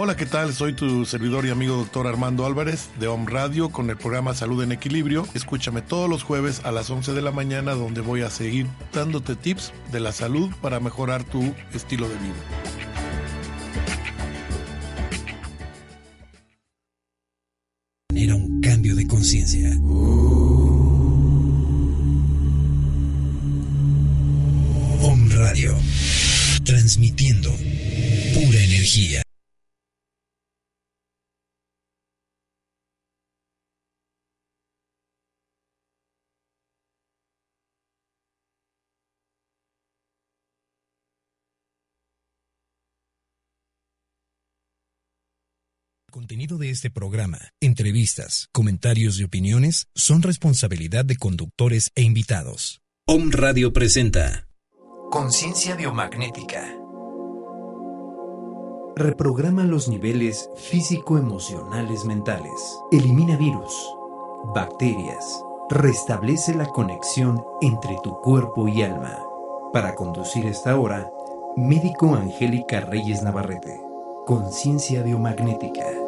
Hola, ¿qué tal? Soy tu servidor y amigo doctor Armando Álvarez de Home Radio con el programa Salud en Equilibrio. Escúchame todos los jueves a las 11 de la mañana donde voy a seguir dándote tips de la salud para mejorar tu estilo de vida. Era un cambio de conciencia. Home Radio, transmitiendo pura energía. Contenido de este programa, entrevistas, comentarios y opiniones son responsabilidad de conductores e invitados. Om Radio presenta Conciencia biomagnética. Reprograma los niveles físico-emocionales mentales. Elimina virus, bacterias. Restablece la conexión entre tu cuerpo y alma. Para conducir esta hora, médico Angélica Reyes Navarrete. Conciencia biomagnética.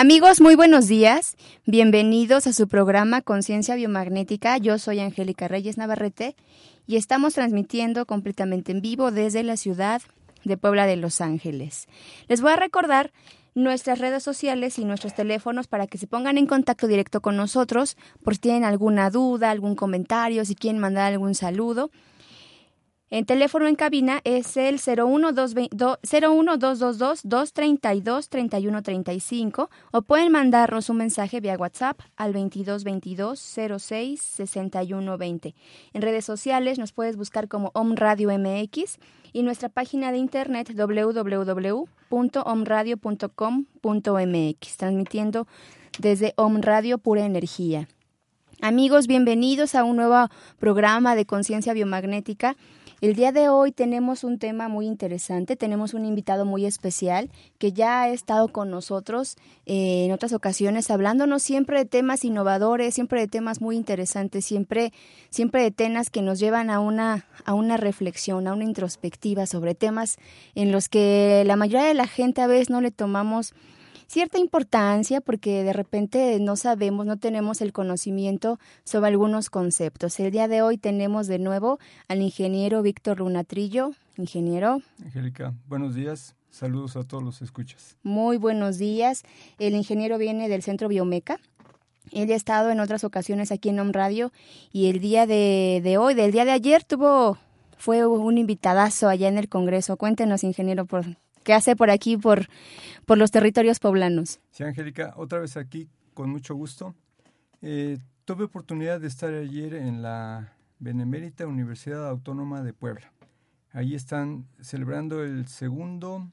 Amigos, muy buenos días. Bienvenidos a su programa Conciencia Biomagnética. Yo soy Angélica Reyes Navarrete y estamos transmitiendo completamente en vivo desde la ciudad de Puebla de Los Ángeles. Les voy a recordar nuestras redes sociales y nuestros teléfonos para que se pongan en contacto directo con nosotros por si tienen alguna duda, algún comentario, si quieren mandar algún saludo. El teléfono en cabina es el 01222-232-3135 o pueden mandarnos un mensaje vía WhatsApp al 2222-066120. En redes sociales nos puedes buscar como Om Radio MX y nuestra página de internet www.omradio.com.mx, transmitiendo desde Om Radio Pura Energía. Amigos, bienvenidos a un nuevo programa de conciencia biomagnética. El día de hoy tenemos un tema muy interesante, tenemos un invitado muy especial que ya ha estado con nosotros eh, en otras ocasiones hablándonos siempre de temas innovadores, siempre de temas muy interesantes, siempre, siempre de temas que nos llevan a una, a una reflexión, a una introspectiva sobre temas en los que la mayoría de la gente a veces no le tomamos cierta importancia porque de repente no sabemos, no tenemos el conocimiento sobre algunos conceptos. El día de hoy tenemos de nuevo al ingeniero Víctor Lunatrillo. Ingeniero. Angélica, buenos días. Saludos a todos los escuchas. Muy buenos días. El ingeniero viene del Centro Biomeca. Él ha estado en otras ocasiones aquí en Home Radio y el día de, de hoy, del día de ayer, tuvo fue un invitadazo allá en el Congreso. Cuéntenos, ingeniero, por qué hace por aquí, por, por los territorios poblanos. Sí, Angélica, otra vez aquí, con mucho gusto. Eh, tuve oportunidad de estar ayer en la Benemérita Universidad Autónoma de Puebla. Ahí están celebrando el segundo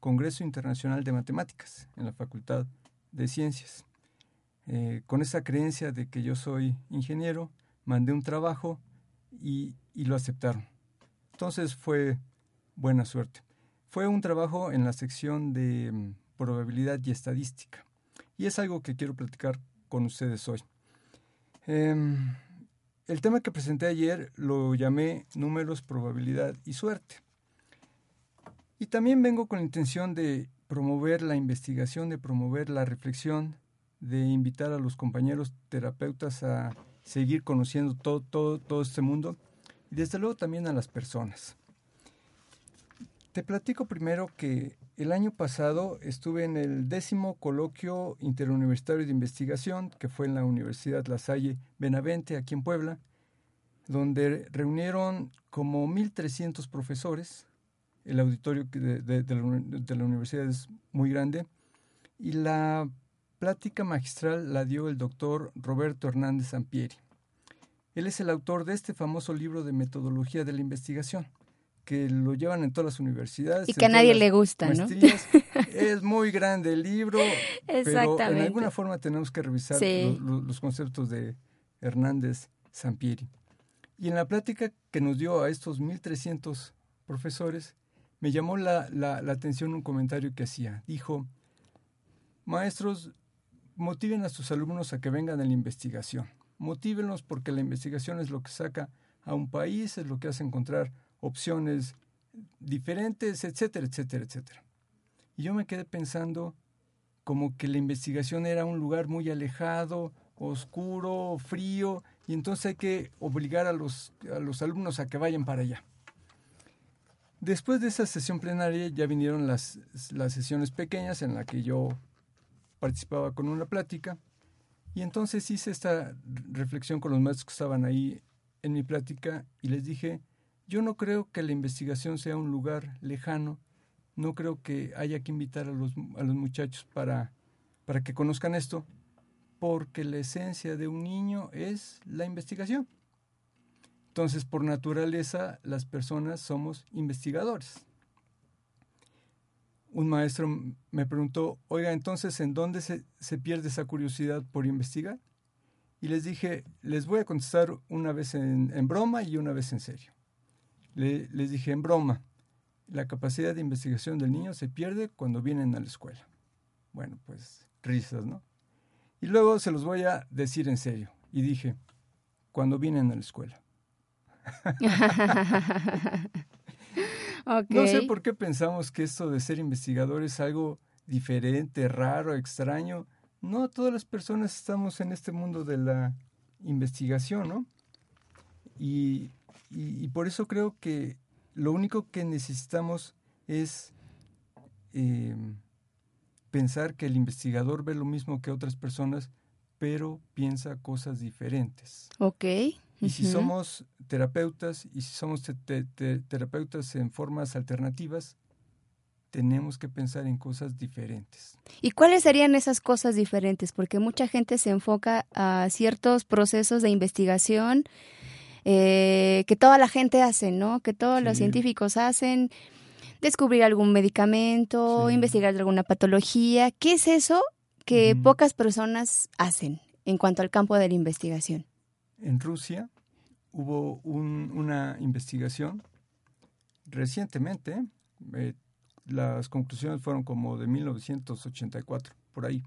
Congreso Internacional de Matemáticas en la Facultad de Ciencias. Eh, con esa creencia de que yo soy ingeniero, mandé un trabajo y, lo aceptaron. Entonces fue buena suerte. Fue un trabajo en la sección de mm, probabilidad y estadística. Y es algo que quiero platicar con ustedes hoy. Em, el tema que presenté ayer lo llamé números, probabilidad y suerte. Y también vengo con la intención de promover la investigación, de promover la reflexión, de invitar a los compañeros terapeutas a seguir conociendo todo, todo, todo este mundo y desde luego también a las personas. Te platico primero que el año pasado estuve en el décimo coloquio interuniversitario de investigación que fue en la Universidad La Salle Benavente aquí en Puebla, donde reunieron como 1.300 profesores. El auditorio de, de, la, universidad es muy grande y la plática magistral la dio el doctor Roberto Hernández Sampieri. Él es el autor de este famoso libro de metodología de la investigación, que lo llevan en todas las universidades. Y que a nadie le gusta, ¿no? es muy grande el libro, pero en alguna forma tenemos que revisar los conceptos de Hernández Sampieri. Y en la plática que nos dio a estos 1.300 profesores, me llamó la, la, atención un comentario que hacía. Dijo, maestros, motiven a sus alumnos a que vengan a la investigación. Motívenlos porque la investigación es lo que saca a un país, es lo que hace encontrar opciones diferentes, etcétera, etcétera, etcétera. Y yo me quedé pensando como que la investigación era un lugar muy alejado, oscuro, frío, y entonces hay que obligar a los, a los alumnos a que vayan para allá. Después de esa sesión plenaria ya vinieron las, las sesiones pequeñas en la que yo participaba con una plática y entonces hice esta reflexión con los maestros que estaban ahí en mi plática y les dije, yo no creo que la investigación sea un lugar lejano, no creo que haya que invitar a los, a los muchachos para, para que conozcan esto, porque la esencia de un niño es la investigación. Entonces, por naturaleza, las personas somos investigadores. Un maestro me preguntó, oiga, entonces, ¿en dónde se, pierde esa curiosidad por investigar? Y les dije, les voy a contestar una vez en, broma y una vez en serio. Les dije, en broma, la capacidad de investigación del niño se pierde cuando vienen a la escuela. Bueno, pues risas, ¿no? Y luego se los voy a decir en serio. Y dije, cuando vienen a la escuela. No sé por qué pensamos que esto de ser investigador es algo diferente, raro, extraño. No todas las personas estamos en este mundo de la investigación, ¿no? Y, y, por eso creo que lo único que necesitamos es eh, pensar que el investigador ve lo mismo que otras personas, pero piensa cosas diferentes. Ok. Y si somos terapeutas y si somos terapeutas en formas alternativas, tenemos que pensar en cosas diferentes. ¿Y cuáles serían esas cosas diferentes? Porque mucha gente se enfoca a ciertos procesos de investigación eh, que toda la gente hace, ¿no? Que todos los científicos hacen descubrir algún medicamento, investigar alguna patología. ¿Qué es eso que pocas personas hacen en cuanto al campo de la investigación? En Rusia hubo una investigación recientemente, eh, las conclusiones fueron como de 1984, por ahí,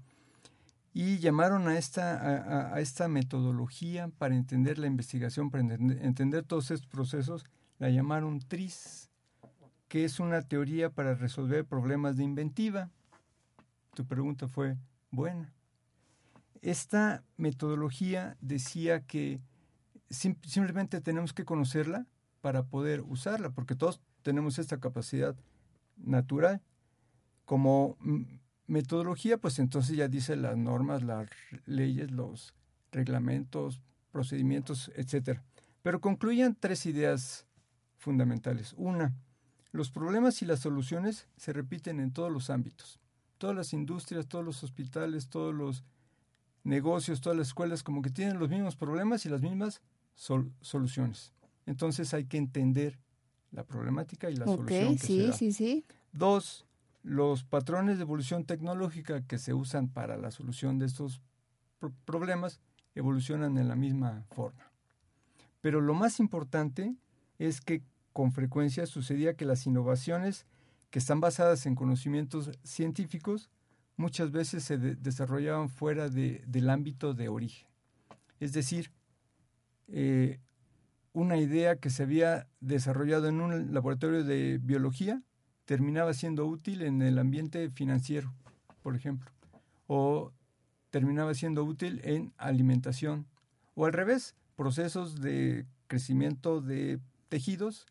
y llamaron a esta, a esta metodología para entender la investigación, para entender todos estos procesos, la llamaron TRIS, que es una teoría para resolver problemas de inventiva. Tu pregunta fue buena. Esta metodología decía que simplemente tenemos que conocerla para poder usarla, porque todos tenemos esta capacidad natural. Como metodología, pues entonces ya dice las normas, las leyes, los reglamentos, procedimientos, etc. Pero concluyen tres ideas fundamentales. Una, los problemas y las soluciones se repiten en todos los ámbitos. Todas las industrias, todos los hospitales, todos los negocios, todas las escuelas, como que tienen los mismos problemas y las mismas soluciones. Entonces hay que entender la problemática y la solución. Que sí, sí, sí. Dos, los patrones de evolución tecnológica que se usan para la solución de estos problemas evolucionan en la misma forma. Pero lo más importante es que con frecuencia sucedía que las innovaciones que están basadas en conocimientos científicos muchas veces se desarrollaban fuera del ámbito de origen. Es decir, eh, una idea que se había desarrollado en un laboratorio de biología terminaba siendo útil en el ambiente financiero, por ejemplo, o terminaba siendo útil en alimentación, o al revés, procesos de crecimiento de tejidos,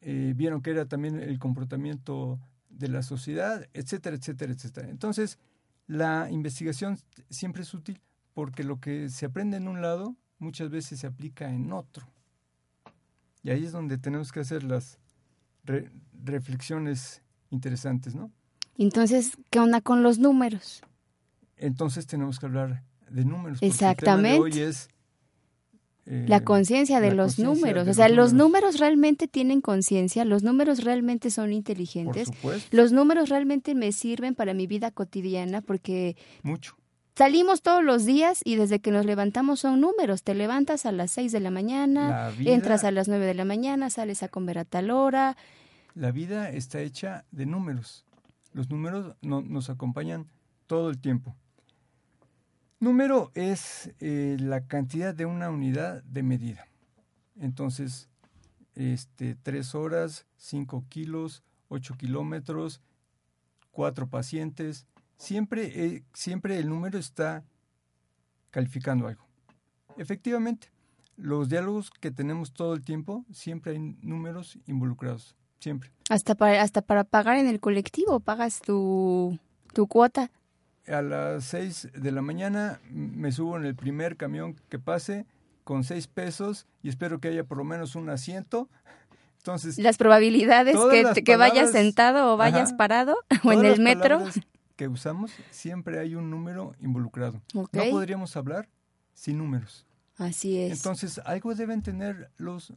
eh, vieron que era también el comportamiento de la sociedad, etcétera, etcétera, etcétera. Entonces, la investigación siempre es útil porque lo que se aprende en un lado muchas veces se aplica en otro. Y ahí es donde tenemos que hacer las reflexiones interesantes, ¿no? Entonces, ¿qué onda con los números? Entonces tenemos que hablar de números. Exactamente. hoy es eh, la conciencia de los números. o sea, los números. realmente tienen conciencia, los números realmente son inteligentes. los números realmente me sirven para mi vida cotidiana porque... Mucho. Salimos todos los días y desde que nos levantamos son números. Te levantas a las 6 de la mañana, entras a las 9 de la mañana, sales a comer a tal hora. La vida está hecha de números. Los números nos acompañan todo el tiempo. Número es eh, la cantidad de una unidad de medida. Entonces, este, tres horas, cinco kilos, ocho kilómetros, cuatro pacientes. Siempre, eh, siempre el número está calificando algo. Efectivamente, los diálogos que tenemos todo el tiempo, siempre hay números involucrados. Siempre. Hasta para, hasta para pagar en el colectivo, pagas tu, tu cuota a las 6 de la mañana me subo en el primer camión que pase con 6 pesos y espero que haya por lo menos un asiento. Entonces, las probabilidades que, que vayas sentado o vayas parado o en el metro que usamos siempre hay un número involucrado. No podríamos hablar sin números. Así es. Entonces, algo deben tener los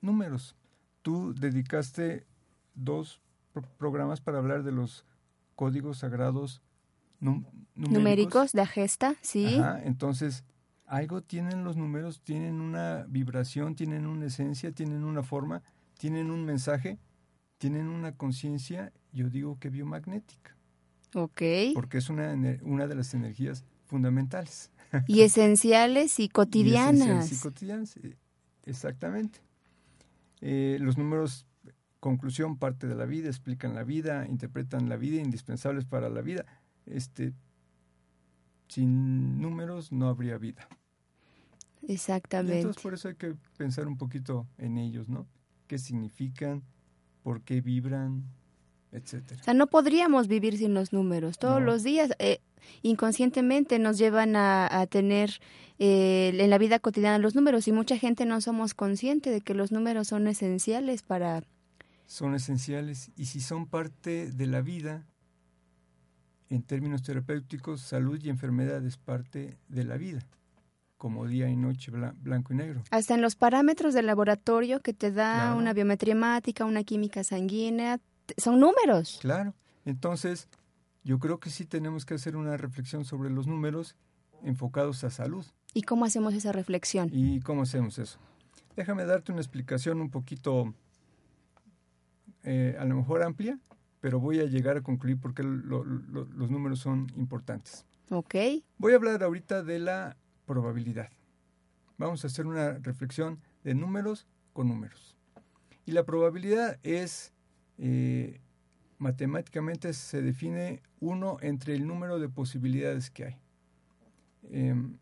números. Tú dedicaste dos programas para hablar de los códigos sagrados numéricos. de gesta, sí. entonces, algo tienen los números, tienen una vibración, tienen una esencia, tienen una forma, tienen un mensaje, tienen una conciencia, yo digo que biomagnética. Ok. Porque es una, una de las energías fundamentales. Y esenciales y cotidianas. Y esenciales y cotidianas, exactamente. Eh, los números, conclusión, parte de la vida, explican la vida, interpretan la vida, indispensables para la vida este, sin números no habría vida. Exactamente. entonces por eso hay que pensar un poquito en ellos, ¿no? ¿Qué significan? ¿Por qué vibran? Etcétera. O sea, no podríamos vivir sin los números. Todos los días, eh, inconscientemente, nos llevan a, tener eh, en la vida cotidiana los números y mucha gente no somos conscientes de que los números son esenciales para... Son esenciales y si son parte de la vida, en términos terapéuticos, salud y enfermedad es parte de la vida, como día y noche, blanco y negro. Hasta en los parámetros del laboratorio que te da una biometría hemática, una química sanguínea, son números. Claro. Entonces, yo creo que sí tenemos que hacer una reflexión sobre los números enfocados a salud. ¿Y cómo hacemos esa reflexión? ¿Y cómo hacemos eso? Déjame darte una explicación un poquito, eh, a lo mejor amplia, pero voy a llegar a concluir porque los números son importantes. Ok. Voy a hablar ahorita de la probabilidad. Vamos a hacer una reflexión de números con números. Y la probabilidad es, eh, matemáticamente se define uno entre el número de posibilidades que hay. Em,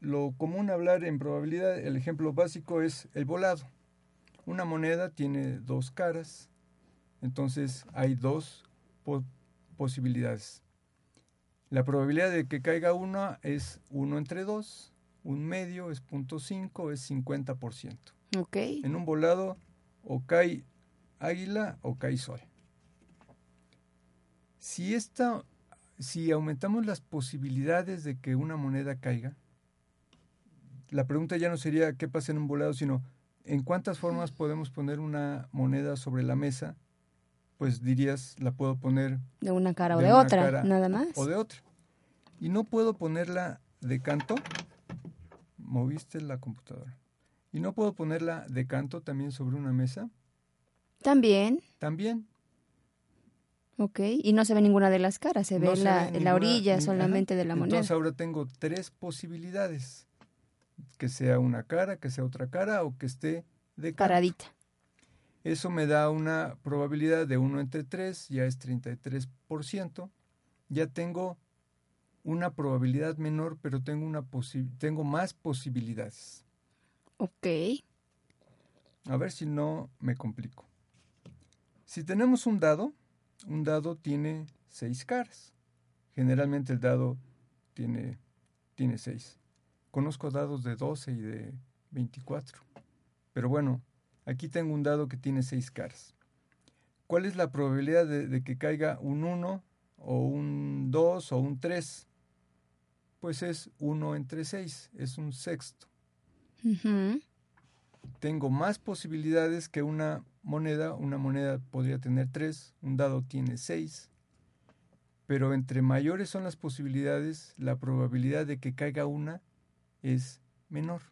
lo común hablar en probabilidad, el ejemplo básico es el volado. Una moneda tiene dos caras, entonces hay dos posibilidades. La probabilidad de que caiga una es 1 entre 2, un medio es 0.5, es 50%. Okay. En un volado o cae águila o cae sol. Si esta, si aumentamos las posibilidades de que una moneda caiga, la pregunta ya no sería qué pasa en un volado, sino en cuántas formas podemos poner una moneda sobre la mesa. Pues dirías, la puedo poner de una cara o de, otra, nada más. O de otra. Y no puedo ponerla de canto. Moviste la computadora. Y no puedo ponerla de canto también sobre una mesa. También. También. Ok, y no se ve ninguna de las caras, se ve, la, la orilla solamente de la moneda. Entonces ahora tengo tres posibilidades, que sea una cara, que sea otra cara o que esté de cara. Paradita. Eso me da una probabilidad de 1 entre 3, ya es 33%. Ya tengo una probabilidad menor, pero tengo, una tengo más posibilidades. Ok. A ver si no me complico. Si tenemos un dado, un dado tiene seis caras. Generalmente el dado tiene, tiene seis. Conozco dados de 12 y de 24. Pero bueno, aquí tengo un dado que tiene seis caras. ¿Cuál es la probabilidad de, que caiga un 1 o un 2 o un 3? Pues es 1 entre 6, es un sexto. Tengo más posibilidades que una moneda, una moneda podría tener tres, un dado tiene seis, pero entre mayores son las posibilidades, la probabilidad de que caiga una es menor.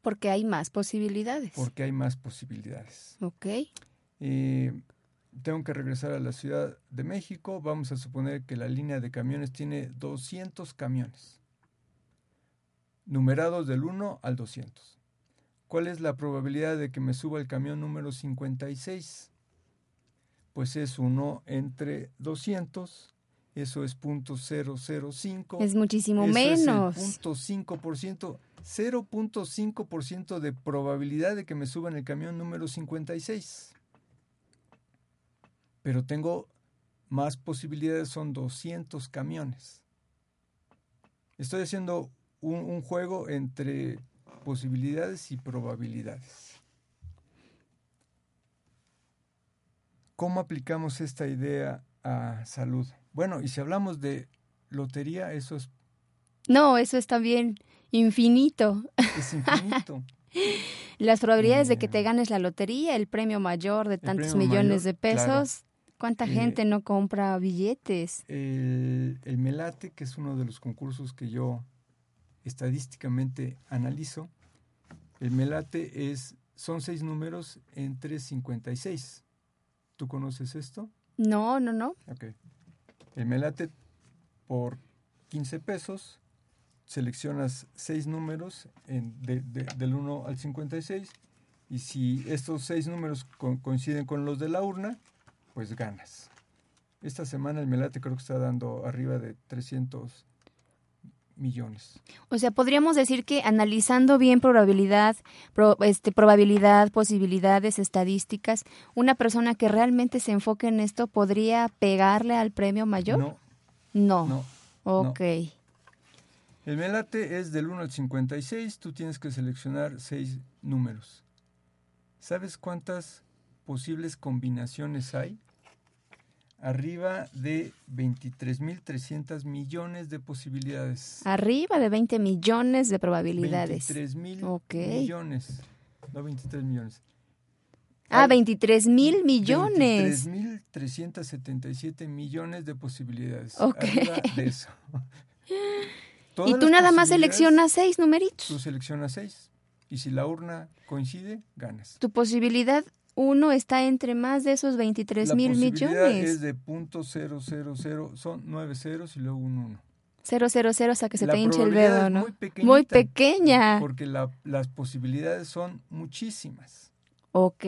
Porque hay más posibilidades. Porque hay más posibilidades. Ok. Eh, tengo que regresar a la Ciudad de México. Vamos a suponer que la línea de camiones tiene 200 camiones, numerados del 1 al 200. ¿Cuál es la probabilidad de que me suba el camión número 56? Pues es 1 entre 200, eso es .005. Es muchísimo menos. Es 0.5%, 0.5% de probabilidad de que me suba en el camión número 56. Pero tengo más posibilidades, son 200 camiones. Estoy haciendo un, un juego entre posibilidades y probabilidades. ¿Cómo aplicamos esta idea a salud? Bueno, y si hablamos de lotería, eso es... No, eso está bien infinito. Es infinito. Las probabilidades de que te eh, ganes la lotería, el premio mayor de tantos millones de pesos, ¿cuánta eh, gente no compra billetes? El, el Melate, que es uno de los concursos que yo estadísticamente analizo, el melate es, son seis números entre 56. ¿Tú conoces esto? No, no, no. Ok. El melate por 15 pesos, seleccionas seis números en, del 1 al 56 y si estos seis números coinciden con los de la urna, pues ganas. Esta semana el melate creo que está dando arriba de 300 millones. O sea, podríamos decir que analizando bien probabilidad, este, probabilidad, posibilidades, estadísticas, una persona que realmente se enfoque en esto podría pegarle al premio mayor. No. No. no ok. El melate es del 1 al 56, tú tienes que seleccionar seis números. ¿Sabes cuántas posibles combinaciones hay? Arriba de 23.300 millones de posibilidades. Arriba de 20 millones de probabilidades. 23 mil millones. No 23 millones. Ah, 23 mil millones. 23.377 millones de posibilidades. Ok. de eso. y tú nada más seleccionas seis numeritos. Tú seleccionas seis. Y si la urna coincide, ganas. Tu posibilidad uno está entre más de esos 23 mil millones. es de punto cero, son nueve ceros y luego un uno. Cero, cero, cero, sea que se te hinche el dedo, ¿no? Muy, pequeña. Porque las posibilidades son muchísimas. Ok,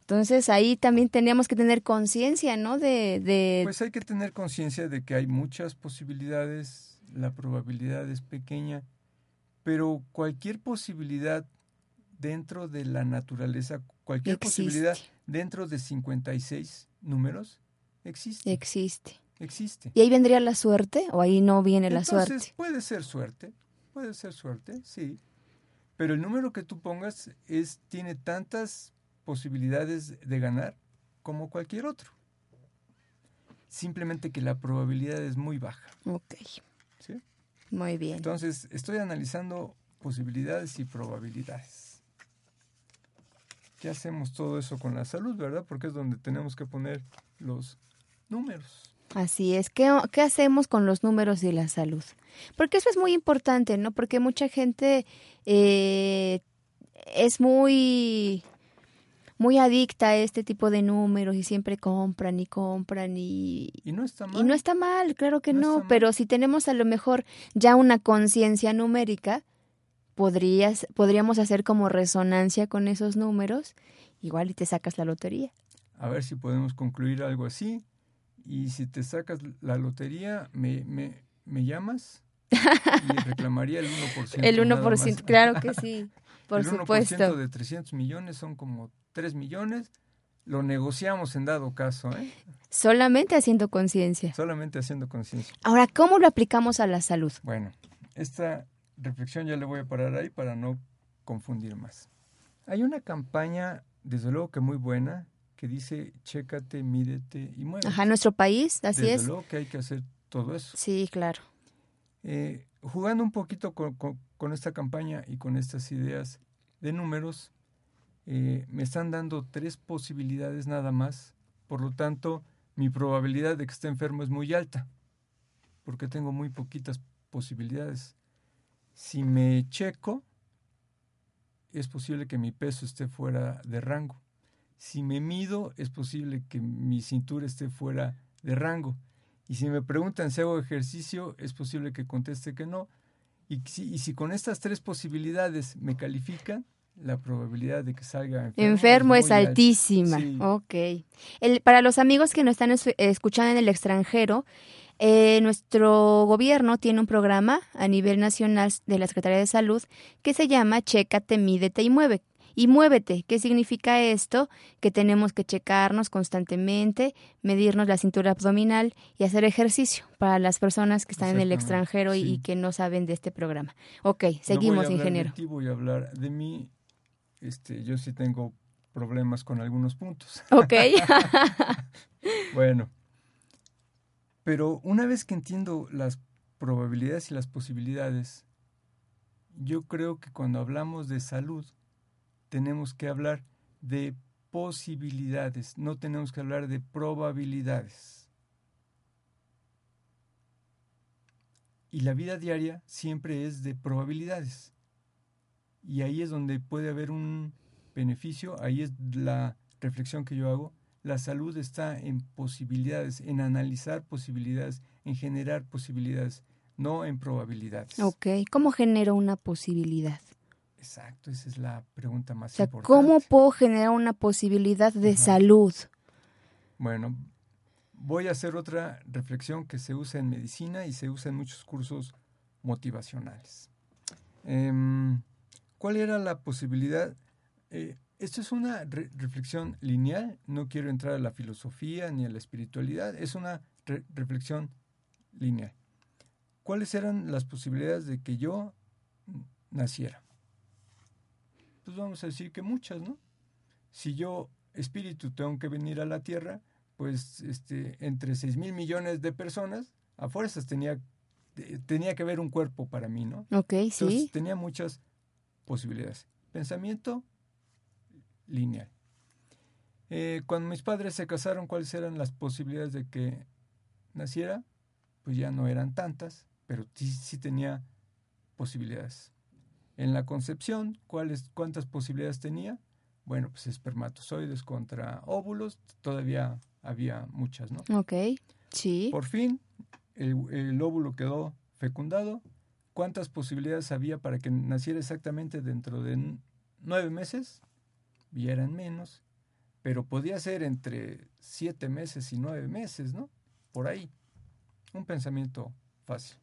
entonces ahí también teníamos que tener conciencia, ¿no? De, de... Pues hay que tener conciencia de que hay muchas posibilidades, la probabilidad es pequeña, pero cualquier posibilidad dentro de la naturaleza, cualquier posibilidad dentro de 56 números existe. Existe. Existe. ¿Y ahí vendría la suerte o ahí no viene la suerte? Puede ser suerte, puede ser suerte, sí. Pero el número que tú pongas es tiene tantas posibilidades de ganar como cualquier otro. Simplemente que la probabilidad es muy baja. Ok. ¿sí? Muy bien. Entonces, estoy analizando posibilidades y probabilidades. ¿Qué hacemos todo eso con la salud, verdad? Porque es donde tenemos que poner los números. Así es. ¿Qué, ¿Qué, hacemos con los números y la salud? Porque eso es muy importante, ¿no? Porque mucha gente eh, es muy muy adicta a este tipo de números y siempre compran y compran y... Y no está mal. Y no está mal, claro que no, no pero si tenemos a lo mejor ya una conciencia numérica, podrías, podríamos hacer como resonancia con esos números, igual y te sacas la lotería. A ver si podemos concluir algo así. Y si te sacas la lotería, me, me, me llamas y reclamaría el 1%. El 1%, claro que sí, por el supuesto. El 1% de 300 millones son como 3 millones. Lo negociamos en dado caso. ¿eh? Solamente haciendo conciencia. Solamente haciendo conciencia. Ahora, ¿cómo lo aplicamos a la salud? Bueno, esta reflexión ya le voy a parar ahí para no confundir más. Hay una campaña, desde luego que muy buena, que dice chécate, mídete y muévete. Ajá, nuestro país, así desde es. Desde luego que hay que hacer todo eso. Sí, claro. Eh, jugando un poquito con, con, con, esta campaña y con estas ideas de números, eh, me están dando tres posibilidades nada más. Por lo tanto, mi probabilidad de que esté enfermo es muy alta, porque tengo muy poquitas posibilidades. Si me checo, es posible que mi peso esté fuera de rango. Si me mido, es posible que mi cintura esté fuera de rango. Y si me preguntan si hago ejercicio, es posible que conteste que no. Y si, con estas tres posibilidades me califican, la probabilidad de que salga enfermo, enfermo es, altísima. Sí. Ok. El, para los amigos que nos están es, escuchando en el extranjero, eh, nuestro gobierno tiene un programa a nivel nacional de la Secretaría de Salud que se llama Chécate, mídete y mueve. Y muévete, ¿qué significa esto? Que tenemos que checarnos constantemente, medirnos la cintura abdominal y hacer ejercicio para las personas que están en el extranjero sí. y, y, que no saben de este programa. Ok, seguimos, no voy a ingeniero. De ti, voy a hablar de mí. Este, yo sí tengo problemas con algunos puntos. Ok. bueno, pero una vez que entiendo las probabilidades y las posibilidades, yo creo que cuando hablamos de salud, tenemos que hablar de posibilidades, no tenemos que hablar de probabilidades. Y la vida diaria siempre es de probabilidades. Y ahí es donde puede haber un beneficio, ahí es la reflexión que yo hago. La salud está en posibilidades, en analizar posibilidades, en generar posibilidades, no en probabilidades. Ok, ¿cómo genero una posibilidad? Exacto, esa es la pregunta más o sea, importante. ¿Cómo puedo generar una posibilidad de Ajá. salud? Bueno, voy a hacer otra reflexión que se usa en medicina y se usa en muchos cursos motivacionales. Eh, ¿Cuál era la posibilidad? Eh, esto es una re reflexión lineal, no quiero entrar a la filosofía ni a la espiritualidad, es una re reflexión lineal. ¿Cuáles eran las posibilidades de que yo naciera? Pues vamos a decir que muchas, ¿no? Si yo, espíritu, tengo que venir a la Tierra, pues este, entre 6 mil millones de personas, a fuerzas tenía, tenía que haber un cuerpo para mí, ¿no? Ok, Entonces, sí. Tenía muchas posibilidades. Pensamiento lineal. Eh, cuando mis padres se casaron, ¿cuáles eran las posibilidades de que naciera? Pues ya no eran tantas, pero sí, sí tenía posibilidades. En la concepción, ¿cuáles, ¿cuántas posibilidades tenía? Bueno, pues espermatozoides contra óvulos, todavía había muchas, ¿no? Ok, sí. Por fin, el, el óvulo quedó fecundado. ¿Cuántas posibilidades había para que naciera exactamente dentro de nueve meses? Y eran menos, pero podía ser entre siete meses y nueve meses, ¿no? Por ahí. Un pensamiento fácil.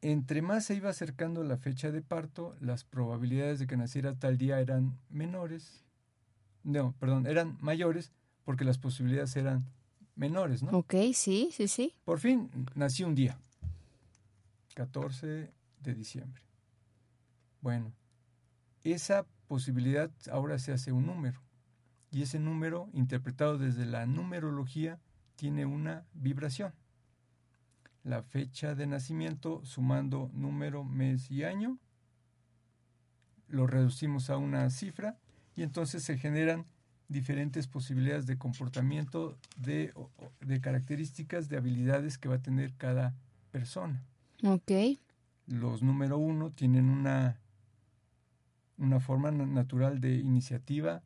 Entre más se iba acercando la fecha de parto, las probabilidades de que naciera tal día eran menores. No, perdón, eran mayores porque las posibilidades eran menores, ¿no? Ok, sí, sí, sí. Por fin nací un día, 14 de diciembre. Bueno, esa posibilidad ahora se hace un número. Y ese número, interpretado desde la numerología, tiene una vibración. La fecha de nacimiento, sumando número, mes y año, lo reducimos a una cifra y entonces se generan diferentes posibilidades de comportamiento, de, de características, de habilidades que va a tener cada persona. Ok. Los número uno tienen una, una forma natural de iniciativa,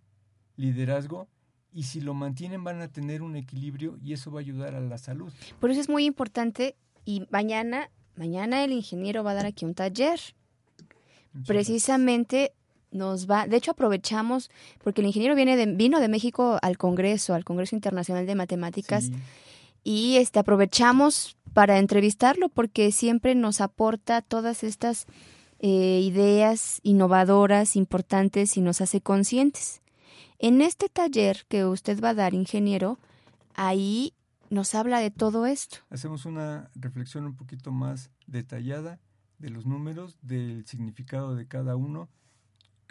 liderazgo, y si lo mantienen van a tener un equilibrio y eso va a ayudar a la salud. Por eso es muy importante y mañana, mañana el ingeniero va a dar aquí un taller. Precisamente nos va, de hecho aprovechamos, porque el ingeniero viene de, vino de México al Congreso, al Congreso Internacional de Matemáticas, y este aprovechamos para entrevistarlo porque siempre nos aporta todas estas eh, ideas innovadoras, importantes y nos hace conscientes. En este taller que usted va a dar, ingeniero, ahí nos habla de todo esto. Hacemos una reflexión un poquito más detallada de los números, del significado de cada uno,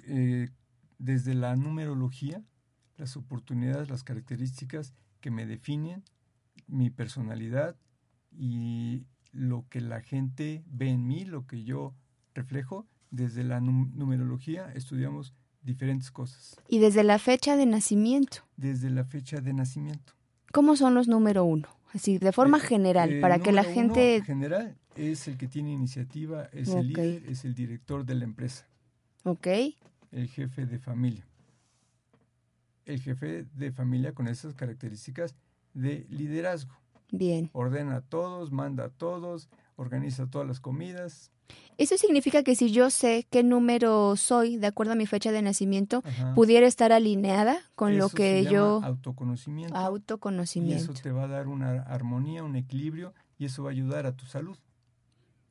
eh, desde la numerología, las oportunidades, las características que me definen, mi personalidad y lo que la gente ve en mí, lo que yo reflejo. Desde la numerología estudiamos diferentes cosas. ¿Y desde la fecha de nacimiento? Desde la fecha de nacimiento. ¿Cómo son los número uno? Así, de forma eh, general, para que la gente... En general es el que tiene iniciativa, es el líder, es el director de la empresa. Ok. El jefe de familia. El jefe de familia con esas características de liderazgo. Bien. Ordena a todos, manda a todos, organiza todas las comidas. Eso significa que si yo sé qué número soy de acuerdo a mi fecha de nacimiento, pudiera estar alineada con lo que yo... Autoconocimiento. Autoconocimiento. Y eso te va a dar una armonía, un equilibrio y eso va a ayudar a tu salud.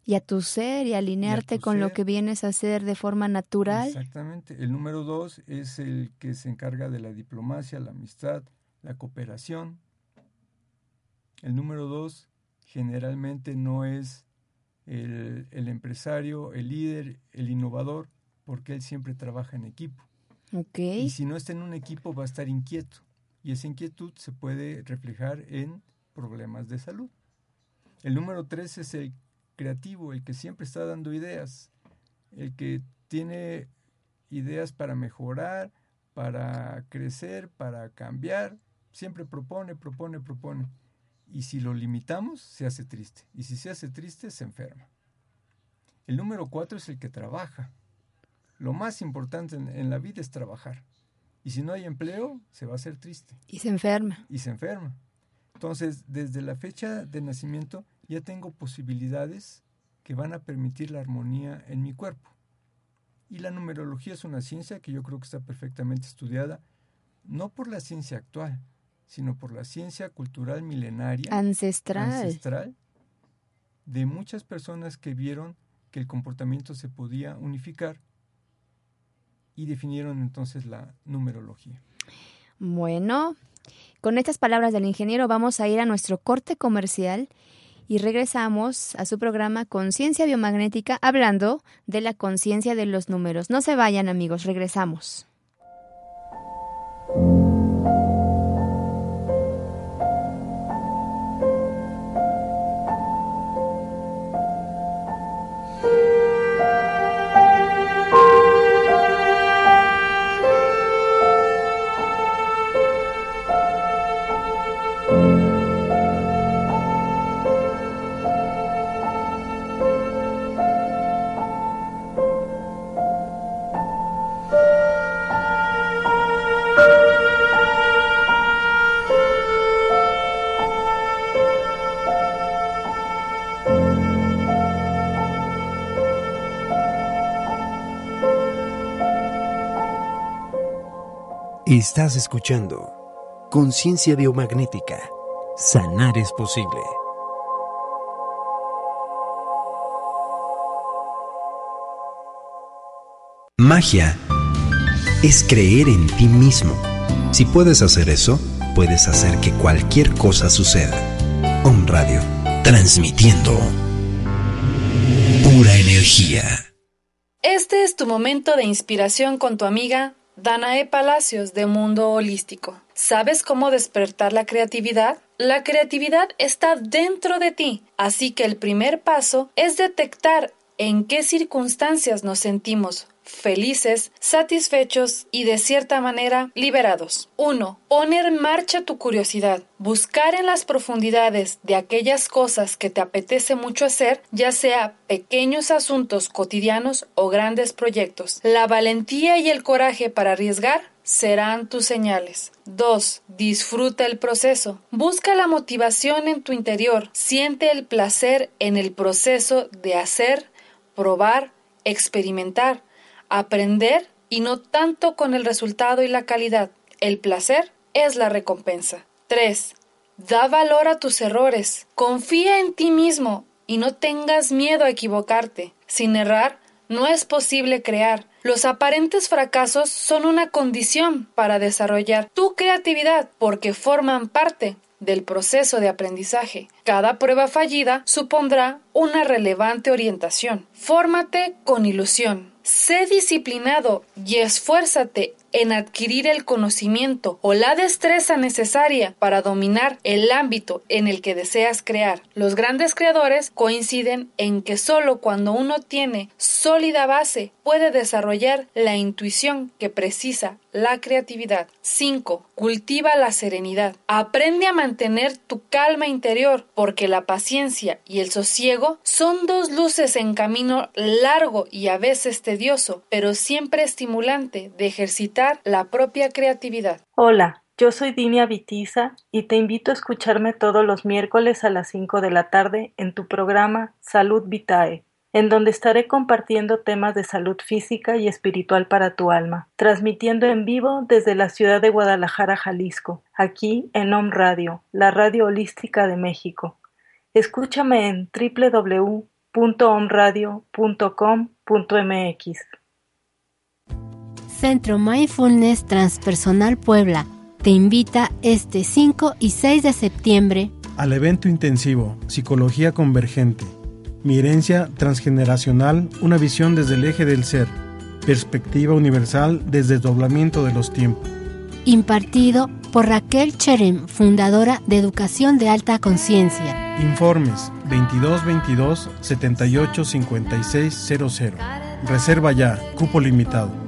Y a tu ser y alinearte con lo que vienes a hacer de forma natural. Exactamente. El número dos es el que se encarga de la diplomacia, la amistad, la cooperación. El número dos generalmente no es el, empresario, el líder, el innovador, porque él siempre trabaja en equipo. Okay. Y si no está en un equipo va a estar inquieto. Y esa inquietud se puede reflejar en problemas de salud. El número tres es el creativo, el que siempre está dando ideas, el que tiene ideas para mejorar, para crecer, para cambiar, siempre propone, propone, propone. Y si lo limitamos, se hace triste. Y si se hace triste, se enferma. El número cuatro es el que trabaja. Lo más importante en, la vida es trabajar. Y si no hay empleo, se va a hacer triste. Y se enferma. Y se enferma. Entonces, desde la fecha de nacimiento ya tengo posibilidades que van a permitir la armonía en mi cuerpo. Y la numerología es una ciencia que yo creo que está perfectamente estudiada, no por la ciencia actual, sino por la ciencia cultural milenaria, ancestral. de muchas personas que vieron que el comportamiento se podía unificar y definieron entonces la numerología. Bueno, con estas palabras del ingeniero vamos a ir a nuestro corte comercial y regresamos a su programa Conciencia Biomagnética hablando de la conciencia de los números. No se vayan amigos, regresamos. Estás escuchando Conciencia Biomagnética. Sanar es posible. Magia es creer en ti mismo. Si puedes hacer eso, puedes hacer que cualquier cosa suceda. Om Radio, transmitiendo pura energía. Este es tu momento de inspiración con tu amiga Danae Palacios de Mundo Holístico. ¿Sabes cómo despertar la creatividad? La creatividad está dentro de ti, así que el primer paso es detectar en qué circunstancias nos sentimos felices, satisfechos y de cierta manera liberados. 1. Poner en marcha tu curiosidad. Buscar en las profundidades de aquellas cosas que te apetece mucho hacer, ya sea pequeños asuntos cotidianos o grandes proyectos. La valentía y el coraje para arriesgar serán tus señales. 2. Disfruta el proceso. Busca la motivación en tu interior. Siente el placer en el proceso de hacer, probar, experimentar aprender y no tanto con el resultado y la calidad. El placer es la recompensa. 3. Da valor a tus errores. Confía en ti mismo y no tengas miedo a equivocarte. Sin errar, no es posible crear. Los aparentes fracasos son una condición para desarrollar tu creatividad porque forman parte del proceso de aprendizaje. Cada prueba fallida supondrá una relevante orientación. Fórmate con ilusión. Sé disciplinado y esfuérzate en adquirir el conocimiento o la destreza necesaria para dominar el ámbito en el que deseas crear. Los grandes creadores coinciden en que solo cuando uno tiene sólida base puede desarrollar la intuición que precisa la creatividad. 5. Cultiva la serenidad. Aprende a mantener tu calma interior porque la paciencia y el sosiego son dos luces en camino largo y a veces tedioso, pero siempre estimulante de ejercitar la propia creatividad. Hola, yo soy Dinia Vitiza y te invito a escucharme todos los miércoles a las 5 de la tarde en tu programa Salud Vitae en donde estaré compartiendo temas de salud física y espiritual para tu alma, transmitiendo en vivo desde la ciudad de Guadalajara, Jalisco, aquí en Om Radio, la radio holística de México. Escúchame en www.omradio.com.mx. Centro Mindfulness Transpersonal Puebla te invita este 5 y 6 de septiembre al evento intensivo Psicología Convergente mi herencia transgeneracional, una visión desde el eje del ser, perspectiva universal desde el doblamiento de los tiempos. Impartido por Raquel Cherem, fundadora de Educación de Alta Conciencia. Informes 2222 78 Reserva ya, cupo limitado.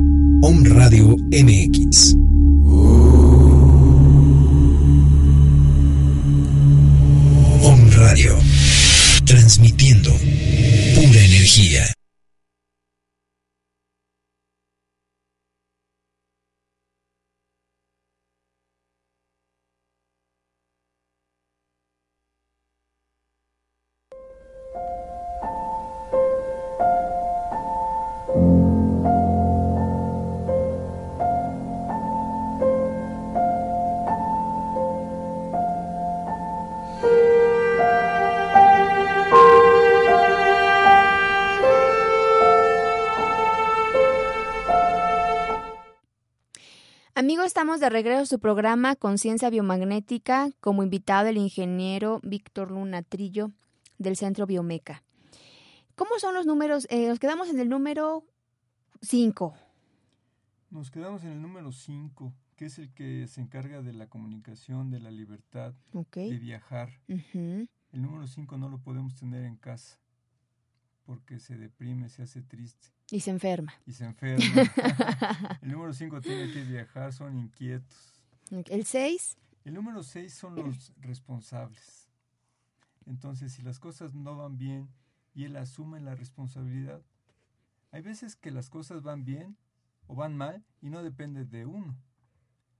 Om Radio MX. Regreso a su programa Conciencia Biomagnética como invitado el ingeniero Víctor Luna Trillo del Centro Biomeca. ¿Cómo son los números? Eh, nos quedamos en el número 5. Nos quedamos en el número 5, que es el que se encarga de la comunicación, de la libertad, de viajar. El número 5 no lo podemos tener en casa porque se deprime, se hace triste. Y se enferma. Y se enferma. el número 5 tiene que viajar, son inquietos. ¿El 6? El número 6 son los responsables. Entonces, si las cosas no van bien y él asume la responsabilidad, hay veces que las cosas van bien o van mal y no depende de uno.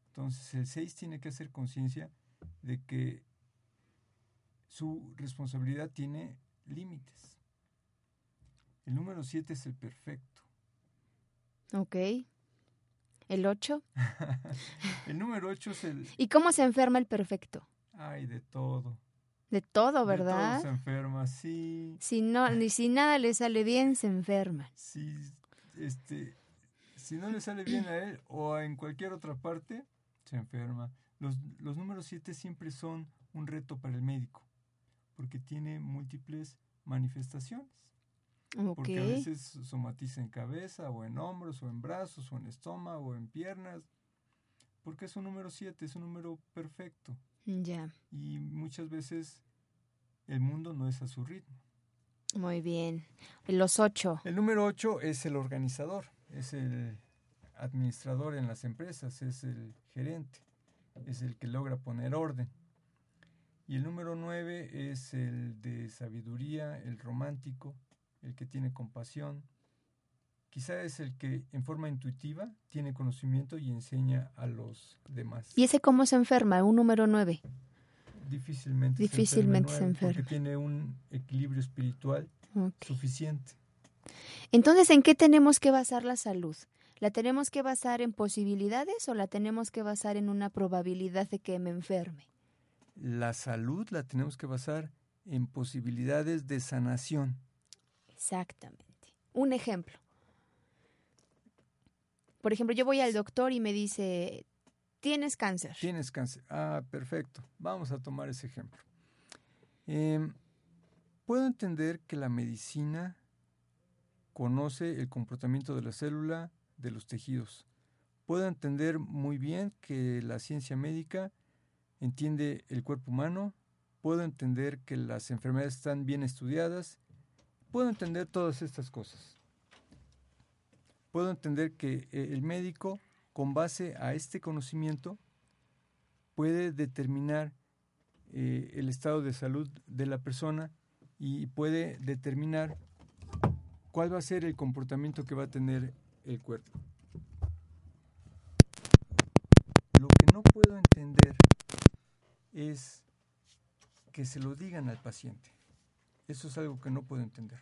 Entonces, el 6 tiene que hacer conciencia de que su responsabilidad tiene límites. El número 7 es el perfecto. Ok. ¿El 8? el número 8 es el... ¿Y cómo se enferma el perfecto? Ay, de todo. De todo, ¿verdad? De todo se enferma, sí. Si, no, ni si nada le sale bien, se enferma. Sí, este, si no le sale bien a él o en cualquier otra parte, se enferma. Los, los números 7 siempre son un reto para el médico, porque tiene múltiples manifestaciones. Porque a veces somatiza en cabeza, o en hombros, o en brazos, o en estómago, o en piernas. Porque es un número 7, es un número perfecto. Ya. Y muchas veces el mundo no es a su ritmo. Muy bien. Los 8. El número 8 es el organizador, es el administrador en las empresas, es el gerente, es el que logra poner orden. Y el número 9 es el de sabiduría, el romántico, el que tiene compasión. Quizá es el que en forma intuitiva tiene conocimiento y enseña a los demás. ¿Y ese cómo se enferma? Un número 9. Difícilmente, Difícilmente se enferma. Porque tiene un equilibrio espiritual suficiente. Entonces, ¿en qué tenemos que basar la salud? ¿La tenemos que basar en posibilidades o la tenemos que basar en una probabilidad de que me enferme? La salud la tenemos que basar en posibilidades de sanación. Exactamente. Un ejemplo. Por ejemplo, yo voy al doctor y me dice, tienes cáncer. Tienes cáncer. Ah, perfecto. Vamos a tomar ese ejemplo. Em, puedo entender que la medicina conoce el comportamiento de la célula, de los tejidos. Puedo entender muy bien que la ciencia médica entiende el cuerpo humano. Puedo entender que las enfermedades están bien estudiadas Puedo entender todas estas cosas. Puedo entender que eh, el médico, con base a este conocimiento, puede determinar eh, el estado de salud de la persona y puede determinar cuál va a ser el comportamiento que va a tener el cuerpo. Lo que no puedo entender es que se lo digan al paciente. Eso es algo que no puedo entender.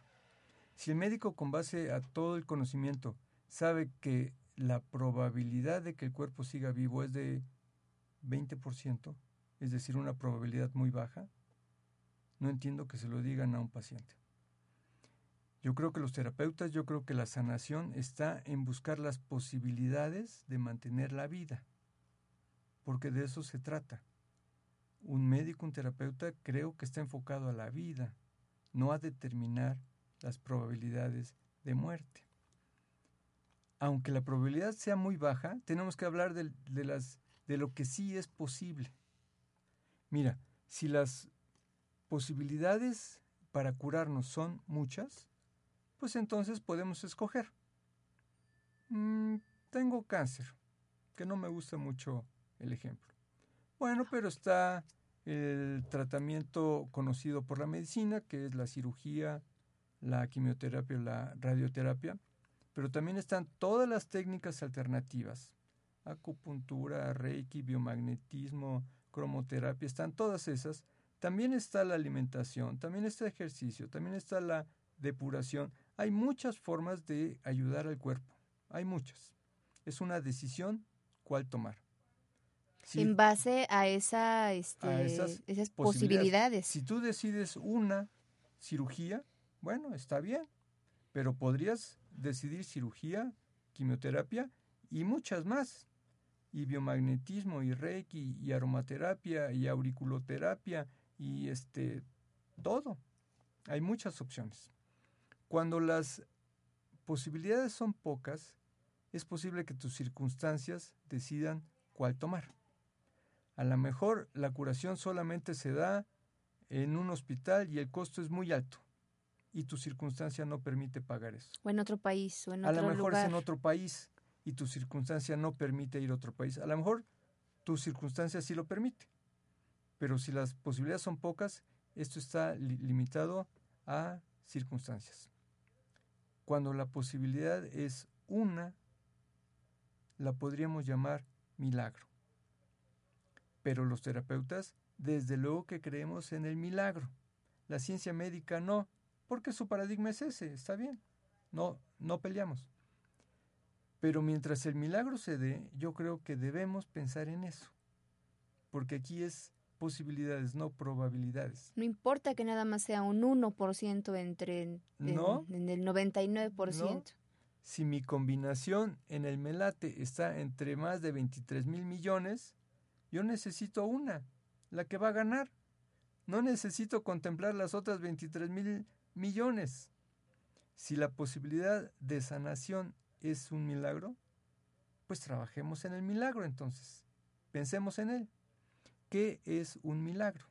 Si el médico con base a todo el conocimiento sabe que la probabilidad de que el cuerpo siga vivo es de 20%, es decir, una probabilidad muy baja, no entiendo que se lo digan a un paciente. Yo creo que los terapeutas, yo creo que la sanación está en buscar las posibilidades de mantener la vida, porque de eso se trata. Un médico, un terapeuta, creo que está enfocado a la vida, no a determinar las probabilidades de muerte. Aunque la probabilidad sea muy baja, tenemos que hablar de, las, de lo que sí es posible. Mira, si las posibilidades para curarnos son muchas, pues entonces podemos escoger. Mm, tengo cáncer, que no me gusta mucho el ejemplo. Bueno, pero está el tratamiento conocido por la medicina, que es la cirugía, la quimioterapia o la radioterapia, pero también están todas las técnicas alternativas, acupuntura, reiki, biomagnetismo, cromoterapia, están todas esas. También está la alimentación, también está el ejercicio, también está la depuración. Hay muchas formas de ayudar al cuerpo, hay muchas. Es una decisión cuál tomar en base a, esa, este, esas, posibilidades. Si tú decides una cirugía, bueno, está bien, pero podrías decidir cirugía, quimioterapia y muchas más. Y biomagnetismo, y reiki, y aromaterapia, y auriculoterapia, y este, todo. Hay muchas opciones. Cuando las posibilidades son pocas, es posible que tus circunstancias decidan cuál tomar. A lo mejor la curación solamente se da en un hospital y el costo es muy alto y tu circunstancia no permite pagar eso. O en otro país, o en a otro lo mejor lugar. es en otro país y tu circunstancia no permite ir a otro país. A lo mejor tu circunstancia sí lo permite. Pero si las posibilidades son pocas, esto está li limitado a circunstancias. Cuando la posibilidad es una, la podríamos llamar milagro. Pero los terapeutas, desde luego que creemos en el milagro. La ciencia médica no, porque su paradigma es ese, está bien. No, no peleamos. Pero mientras el milagro se dé, yo creo que debemos pensar en eso. Porque aquí es posibilidades, no probabilidades. No importa que nada más sea un 1% entre en, no, en el 99%. No. Si mi combinación en el melate está entre más de 23 mil millones, yo necesito una, la que va a ganar. No necesito contemplar las otras 23 mil millones. Si la posibilidad de sanación es un milagro, pues trabajemos en el milagro entonces. Pensemos en él. ¿Qué es un milagro?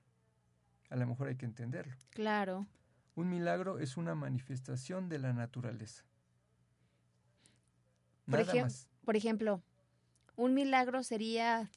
A lo mejor hay que entenderlo. Claro. Un milagro es una manifestación de la naturaleza. Por, Nada ejem más. por ejemplo, un milagro sería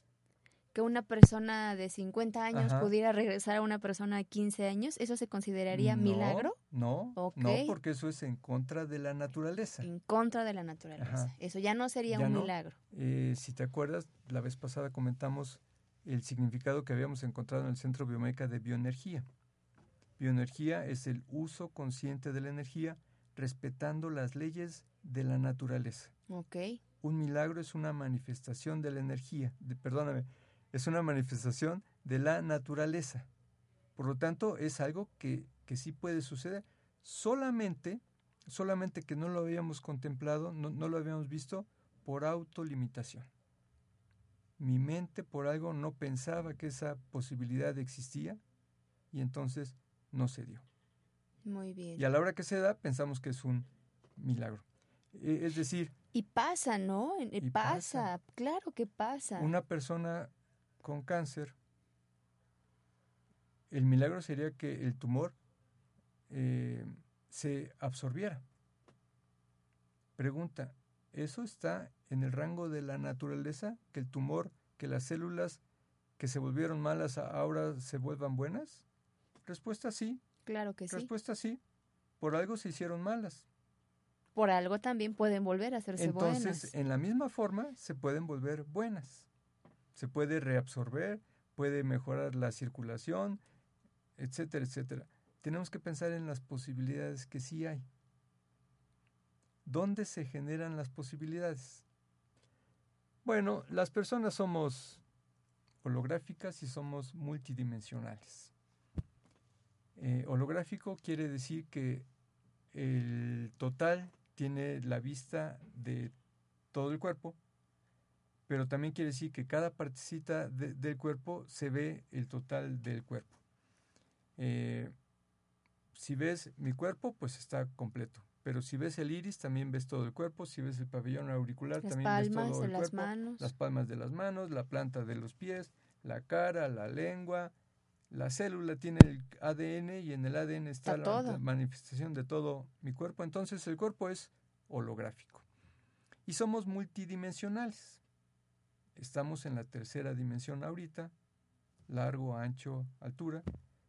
que una persona de 50 años Ajá. pudiera regresar a una persona de 15 años. ¿Eso se consideraría No, milagro? No, no, porque eso es en contra de la naturaleza. En contra de la naturaleza. Ajá. Eso ya no sería Ya un no. milagro. Eh, si te acuerdas, la vez pasada comentamos el significado que habíamos encontrado en el Centro Biomédica de Bioenergía. Bioenergía es el uso consciente de la energía respetando las leyes de la naturaleza. Ok. Un milagro es una manifestación de la energía, de, perdóname, es una manifestación de la naturaleza. Por lo tanto, es algo que, que sí puede suceder. Solamente, solamente que no lo habíamos contemplado, no, no lo habíamos visto por autolimitación. Mi mente por algo no pensaba que esa posibilidad existía y entonces no se dio. Muy bien. Y a la hora que se da, pensamos que es un milagro. E- Es decir, Y pasa, ¿no? Eh, Y pasa. claro que pasa. una persona con cáncer, el milagro sería que el tumor eh, se absorbiera. Pregunta, ¿eso está en el rango de la naturaleza? ¿Que el tumor, que las células que se volvieron malas ahora se vuelvan buenas? Respuesta sí, Claro que sí. respuesta sí. Por algo se hicieron malas. Por algo también pueden volver a hacerse Entonces, buenas. en la misma forma, se pueden volver buenas. Se puede reabsorber, puede mejorar la circulación, etcétera, etcétera. Tenemos que pensar en las posibilidades que sí hay. ¿Dónde se generan las posibilidades? Bueno, las personas somos holográficas y somos multidimensionales. Eh, holográfico quiere decir que el total tiene la vista de todo el cuerpo, pero también quiere decir que cada partecita de- del cuerpo se ve el total del cuerpo. Eh, si ves mi cuerpo, pues está completo. Pero si ves el iris, también ves todo el cuerpo. Si ves el pabellón auricular, Las también ves todo de el las cuerpo. manos. Las palmas de las manos, la planta de los pies, la cara, la lengua. La célula tiene el ADN y en el ADN está, Está la todo. manifestación de todo mi cuerpo. Entonces el cuerpo es holográfico. Y somos multidimensionales. Estamos en la tercera dimensión ahorita, largo, ancho, altura.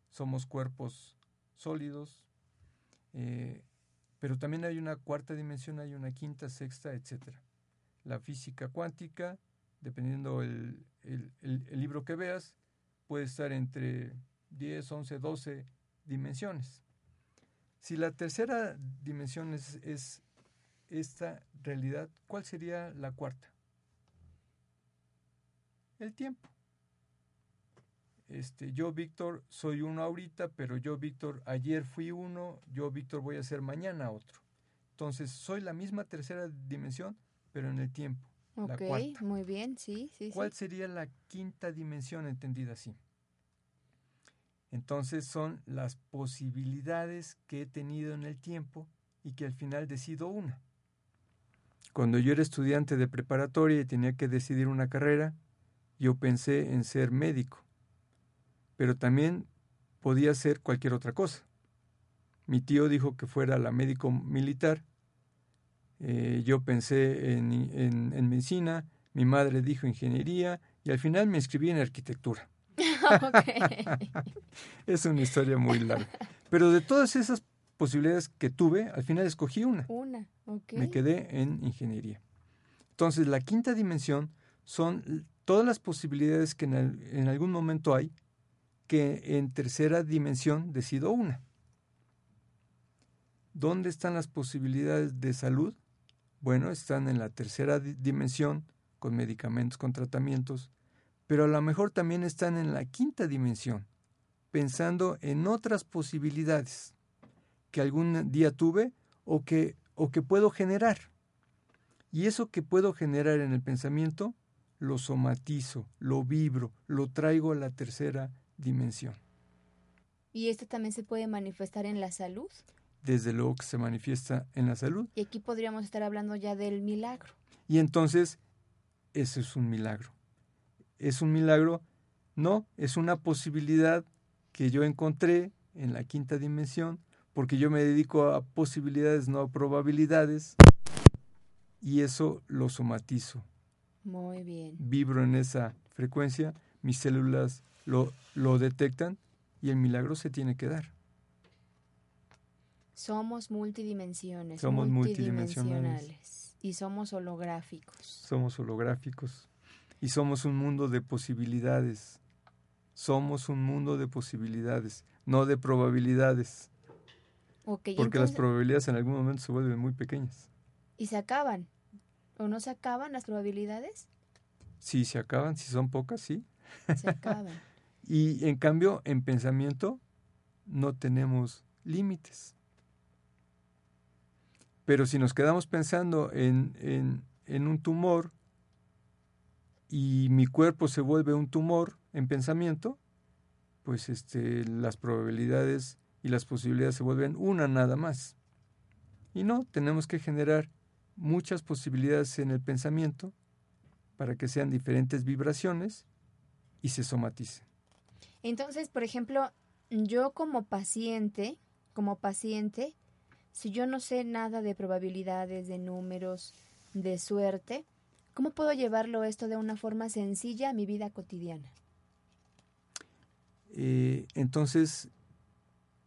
Somos cuerpos sólidos, eh, pero también hay una cuarta dimensión, hay una quinta, sexta, etcétera. La física cuántica, dependiendo el, libro que veas, puede estar entre 10, 11, 12 dimensiones. Si la tercera dimensión es esta realidad, ¿cuál sería la cuarta? El tiempo. Este, yo, Víctor, soy uno ahorita, pero yo, Víctor, ayer fui uno, yo, Víctor, voy a ser mañana otro. Entonces, soy la misma tercera dimensión, pero en el tiempo. la ok, cuarta. muy bien, sí, sí, sí. ¿Cuál sería la quinta dimensión entendida así? Entonces son las posibilidades que he tenido en el tiempo y que al final decido una. Cuando yo era estudiante de preparatoria y tenía que decidir una carrera, yo pensé en ser médico, pero también podía ser cualquier otra cosa. Mi tío dijo que fuera la médico militar, eh, yo pensé en, en medicina, mi madre dijo ingeniería y al final me inscribí en arquitectura. es una historia muy larga. Pero de todas esas posibilidades que tuve, al final escogí una. Una, ok. Me quedé en ingeniería. Entonces, la quinta dimensión son todas las posibilidades que en, algún momento hay que en tercera dimensión decido una. ¿Dónde están las posibilidades de salud? Bueno, están en la tercera dimensión con medicamentos, con tratamientos, pero a lo mejor también están en la quinta dimensión, pensando en otras posibilidades que algún día tuve o que, o que puedo generar. Y eso que puedo generar en el pensamiento, lo somatizo, lo vibro, lo traigo a la tercera dimensión. ¿Y esto también se puede manifestar en la salud? Desde luego que se manifiesta en la salud. Y aquí podríamos estar hablando ya del milagro. Y entonces, eso es un milagro. ¿Es un milagro? No, es una posibilidad que yo encontré en la quinta dimensión, porque yo me dedico a posibilidades, no a probabilidades, y eso lo somatizo. Muy bien. Vibro en esa frecuencia, mis células lo, lo detectan y el milagro se tiene que dar. Somos multidimensiones. Somos multidimensionales. Y somos holográficos. Somos holográficos. Y somos un mundo de posibilidades. Somos un mundo de posibilidades, no de probabilidades. porque las probabilidades en algún momento se vuelven muy pequeñas. ¿Y se acaban? ¿O no se acaban las probabilidades? Sí, se acaban, si son pocas, sí. Se acaban. y en cambio, en pensamiento no tenemos límites. Pero si nos quedamos pensando en, en, en un tumor y mi cuerpo se vuelve un tumor en pensamiento, pues este, las probabilidades y las posibilidades se vuelven una nada más. Y no, tenemos que generar muchas posibilidades en el pensamiento para que sean diferentes vibraciones y se somaticen. Entonces, por ejemplo, yo como paciente, como paciente, si yo no sé nada de probabilidades, de números, de suerte, ¿cómo puedo llevarlo esto de una forma sencilla a mi vida cotidiana? Eh, entonces,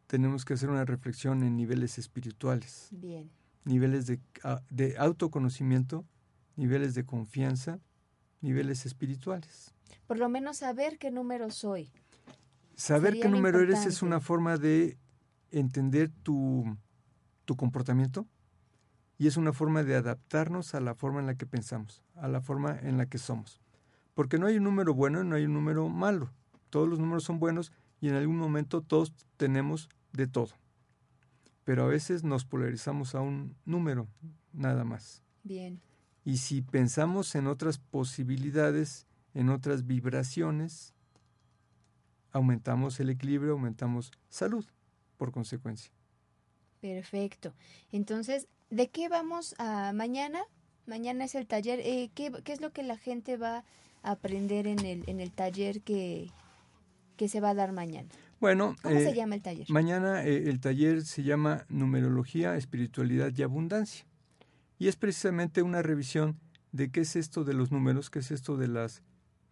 tenemos que hacer una reflexión en niveles espirituales. Bien. Niveles de, de autoconocimiento, niveles de confianza, niveles espirituales. Por lo menos saber qué número soy. Saber qué número eres es una forma de entender tu, tu comportamiento y es una forma de adaptarnos a la forma en la que pensamos, a la forma en la que somos. Porque no hay un número bueno y no hay un número malo. Todos los números son buenos y en algún momento todos tenemos de todo. Pero a veces nos polarizamos a un número, nada más. Bien. Y si pensamos en otras posibilidades, en otras vibraciones, aumentamos el equilibrio, aumentamos salud por consecuencia. Perfecto. Entonces, ¿de qué vamos a mañana? Mañana es el taller. Eh, ¿qué, ¿qué, es lo que la gente va a aprender en el, en el taller que, que se va a dar mañana? Bueno, ¿cómo se eh, llama el taller? Mañana eh, el taller se llama Numerología, Espiritualidad y Abundancia. Y es precisamente una revisión de qué es esto de los números, qué es esto de las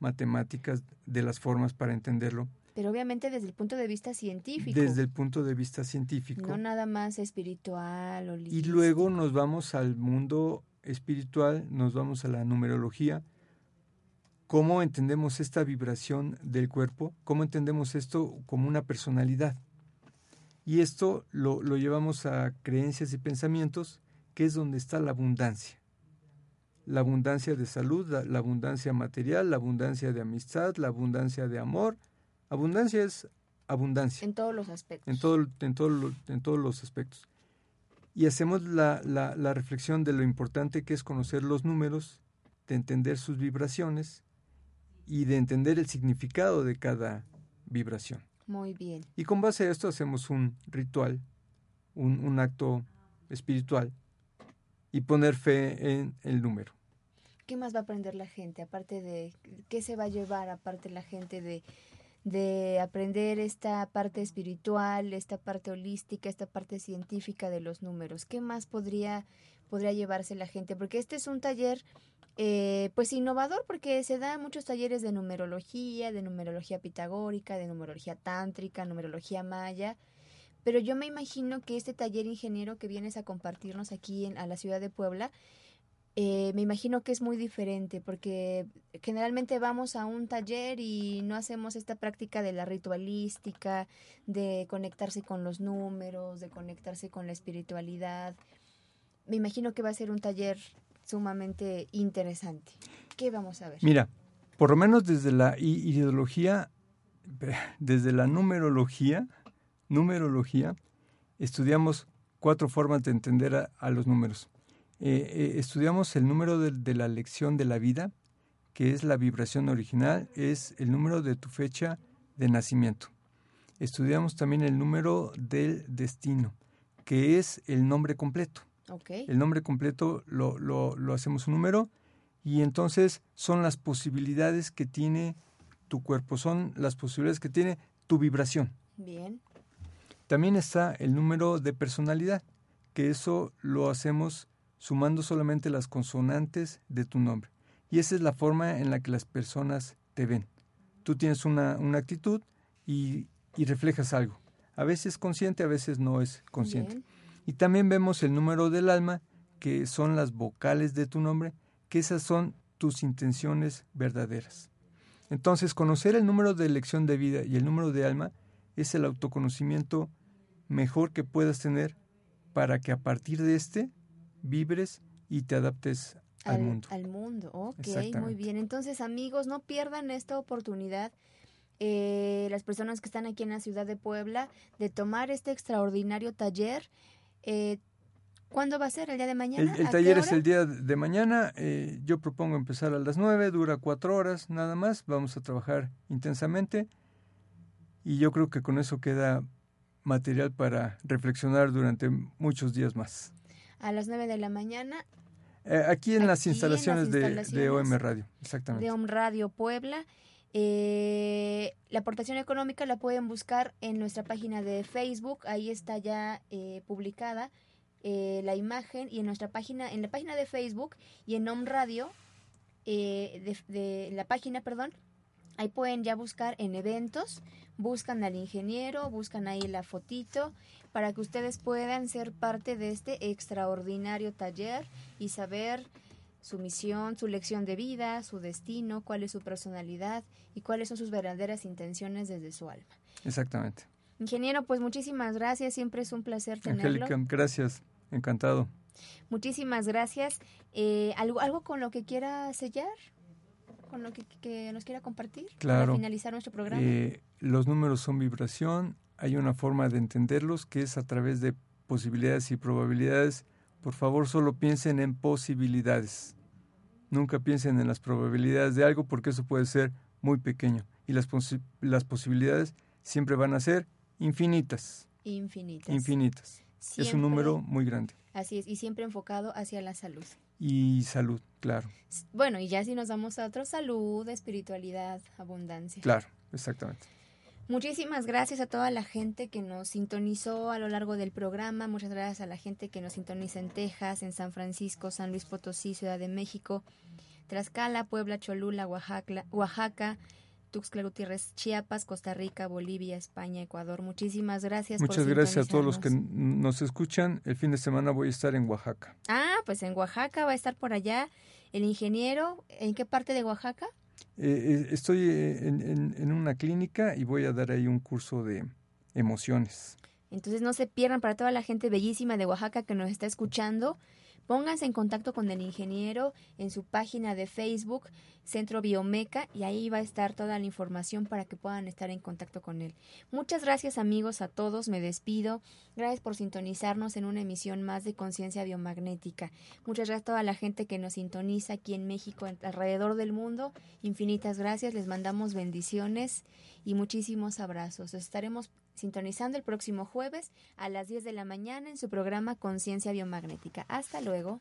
matemáticas, de las formas para entenderlo. Pero obviamente desde el punto de vista científico. Desde el punto de vista científico. No nada más espiritual o Y luego nos vamos al mundo espiritual, nos vamos a la numerología, cómo entendemos esta vibración del cuerpo, cómo entendemos esto como una personalidad. Y esto lo, lo llevamos a creencias y pensamientos, que es donde está la abundancia. La abundancia de salud, la, la abundancia material, la abundancia de amistad, la abundancia de amor. Abundancia es abundancia. En todos los aspectos. En, todo, en, todo, en todos los aspectos. Y hacemos la, la, la reflexión de lo importante que es conocer los números, de entender sus vibraciones y de entender el significado de cada vibración. Muy bien. Y con base a esto hacemos un ritual, un, un acto espiritual y poner fe en el número. ¿Qué más va a aprender la gente? Aparte de, ¿qué se va a llevar aparte la gente de, de aprender esta parte espiritual, esta parte holística, esta parte científica de los números? ¿Qué más podría, podría llevarse la gente? Porque este es un taller eh, pues innovador porque se da muchos talleres de numerología, de numerología pitagórica, de numerología tántrica, numerología maya. Pero yo me imagino que este taller ingeniero que vienes a compartirnos aquí en, a la ciudad de Puebla, eh, me imagino que es muy diferente porque generalmente vamos a un taller y no hacemos esta práctica de la ritualística, de conectarse con los números, de conectarse con la espiritualidad. Me imagino que va a ser un taller sumamente interesante. ¿Qué vamos a ver? Mira, por lo menos desde la ideología, desde la numerología, numerología, estudiamos cuatro formas de entender a, los números. Eh, eh, estudiamos el número de, de, la lección de la vida, que es la vibración original, es el número de tu fecha de nacimiento. Estudiamos también el número del destino, que es el nombre completo. El nombre completo lo, lo, lo hacemos un número y entonces son las posibilidades que tiene tu cuerpo, son las posibilidades que tiene tu vibración. Bien. También está el número de personalidad, que eso lo hacemos sumando solamente las consonantes de tu nombre. Y esa es la forma en la que las personas te ven. Tú tienes una, una actitud y, y, reflejas algo. A veces consciente, a veces no es consciente. Y también vemos el número del alma, que son las vocales de tu nombre, que esas son tus intenciones verdaderas. Entonces, conocer el número de elección de vida y el número de alma es el autoconocimiento mejor que puedas tener para que a partir de este vibres y te adaptes al, mundo. Al mundo, ok, muy bien. Entonces, amigos, no pierdan esta oportunidad. Eh, las personas que están aquí en la ciudad de Puebla, de tomar este extraordinario taller eh, ¿Cuándo va a ser? ¿El día de mañana? El, taller es el día de mañana. Eh, yo propongo empezar a las 9, dura cuatro horas nada más. Vamos a trabajar intensamente y yo creo que con eso queda material para reflexionar durante muchos días más. A las 9 de la mañana. Eh, aquí en, las, instalaciones de, OM Radio, exactamente. De OM Radio Puebla. Eh, la aportación económica la pueden buscar en nuestra página de Facebook, ahí está ya eh, publicada eh, la imagen. Y en nuestra página, en la página de Facebook y en Home Radio, de, de, la página, perdón, ahí pueden ya buscar en eventos, buscan al ingeniero, buscan ahí la fotito para que ustedes puedan ser parte de este extraordinario taller y saber su misión, su lección de vida, su destino, cuál es su personalidad y cuáles son sus verdaderas intenciones desde su alma. Exactamente. Ingeniero, pues muchísimas gracias, siempre es un placer tenerlo. Angélica, gracias, encantado. Muchísimas gracias. Eh, ¿algo, ¿Algo con lo que quiera sellar? ¿Con lo que, nos quiera compartir claro. para finalizar nuestro programa? Eh, los números son vibración, hay una forma de entenderlos que es a través de posibilidades y probabilidades por favor solo piensen en posibilidades. Nunca piensen en las probabilidades de algo porque eso puede ser muy pequeño y las, las posibilidades siempre van a ser infinitas. Infinitas. Infinitas. es un número muy grande. Así es, y siempre enfocado hacia la salud. Y salud, claro. Bueno, y ya si nos damos a otro, salud, espiritualidad, abundancia. Claro, exactamente. Muchísimas gracias a toda la gente que nos sintonizó a lo largo del programa. Muchas gracias a la gente que nos sintoniza en Texas, en San Francisco, San Luis Potosí, Ciudad de México, Tlaxcala, Puebla, Cholula, Oaxaca, Oaxaca Tuxtla Gutiérrez, Chiapas, Costa Rica, Bolivia, España, Ecuador. Muchísimas gracias. Muchas gracias a todos los que nos escuchan. El fin de semana voy a estar en Oaxaca. Ah, pues en Oaxaca va a estar por allá el ingeniero. ¿En qué parte de Oaxaca? Eh, estoy eh, en, una clínica y voy a dar ahí un curso de emociones. Entonces no se pierdan para toda la gente bellísima de Oaxaca que nos está escuchando. Pónganse en contacto con el ingeniero en su página de Facebook, Centro Biomeca, y ahí va a estar toda la información para que puedan estar en contacto con él. Muchas gracias amigos a todos, me despido. Gracias por sintonizarnos en una emisión más de Conciencia Biomagnética. Muchas gracias a toda la gente que nos sintoniza aquí en México, alrededor del mundo. Infinitas gracias, les mandamos bendiciones y muchísimos abrazos. estaremos sintonizando el próximo jueves a las 10 de la mañana en su programa Conciencia Biomagnética. Hasta luego.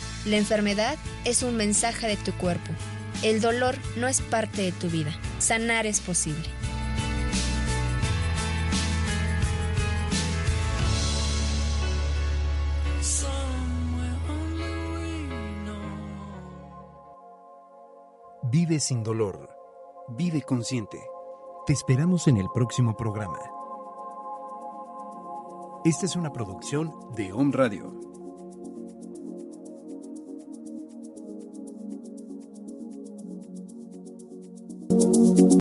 la enfermedad es un mensaje de tu cuerpo. El dolor no es parte de tu vida. Sanar es posible. Vive sin dolor. Vive consciente. Te esperamos en el próximo programa. Esta es una producción de Home Radio.